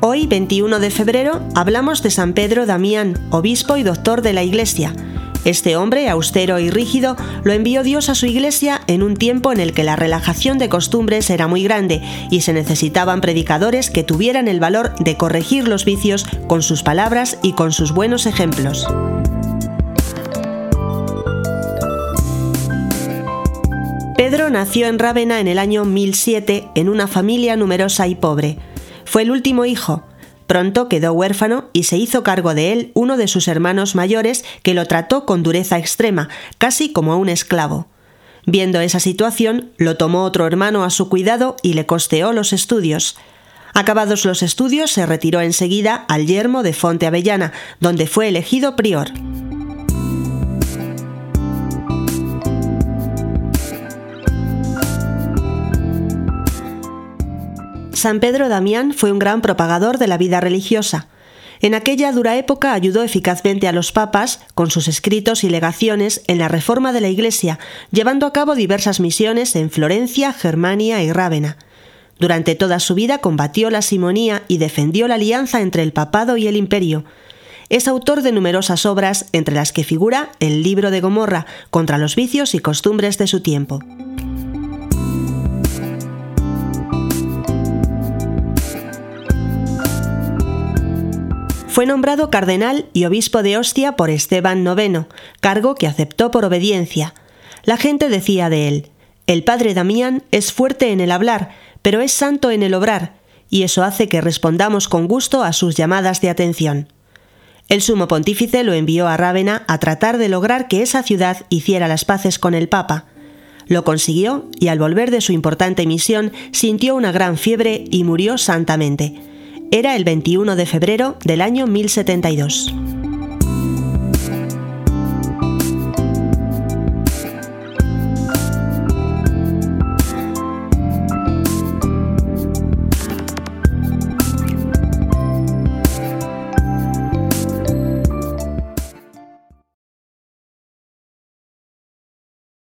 21 de febrero, hablamos de San Pedro Damián, obispo y doctor de la Iglesia. Este hombre, austero y rígido, lo envió Dios a su iglesia en un tiempo en el que la relajación de costumbres era muy grande y se necesitaban predicadores que tuvieran el valor de corregir los vicios con sus palabras y con sus buenos ejemplos. Pedro nació en Rávena en el año 1007 en una familia numerosa y pobre. Fue el último hijo. Pronto quedó huérfano y se hizo cargo de él uno de sus hermanos mayores que lo trató con dureza extrema, casi como a un esclavo. Viendo esa situación, lo tomó otro hermano a su cuidado y le costeó los estudios. Acabados los estudios, se retiró enseguida al yermo de Fonte Avellana, donde fue elegido prior. San Pedro Damián fue un gran propagador de la vida religiosa. En aquella dura época ayudó eficazmente a los papas con sus escritos y legaciones en la reforma de la Iglesia, llevando a cabo diversas misiones en Florencia, Germania y Rávena. Durante toda su vida combatió la simonía y defendió la alianza entre el papado y el imperio. Es autor de numerosas obras, entre las que figura el libro de Gomorra contra los vicios y costumbres de su tiempo. Fue nombrado cardenal y obispo de Ostia por Esteban IX, cargo que aceptó por obediencia. La gente decía de él, el padre Damián es fuerte en el hablar, pero es santo en el obrar, y eso hace que respondamos con gusto a sus llamadas de atención. El sumo pontífice lo envió a Rávena a tratar de lograr que esa ciudad hiciera las paces con el Papa. Lo consiguió y al volver de su importante misión sintió una gran fiebre y murió santamente. Era el 21 de febrero del año 1072.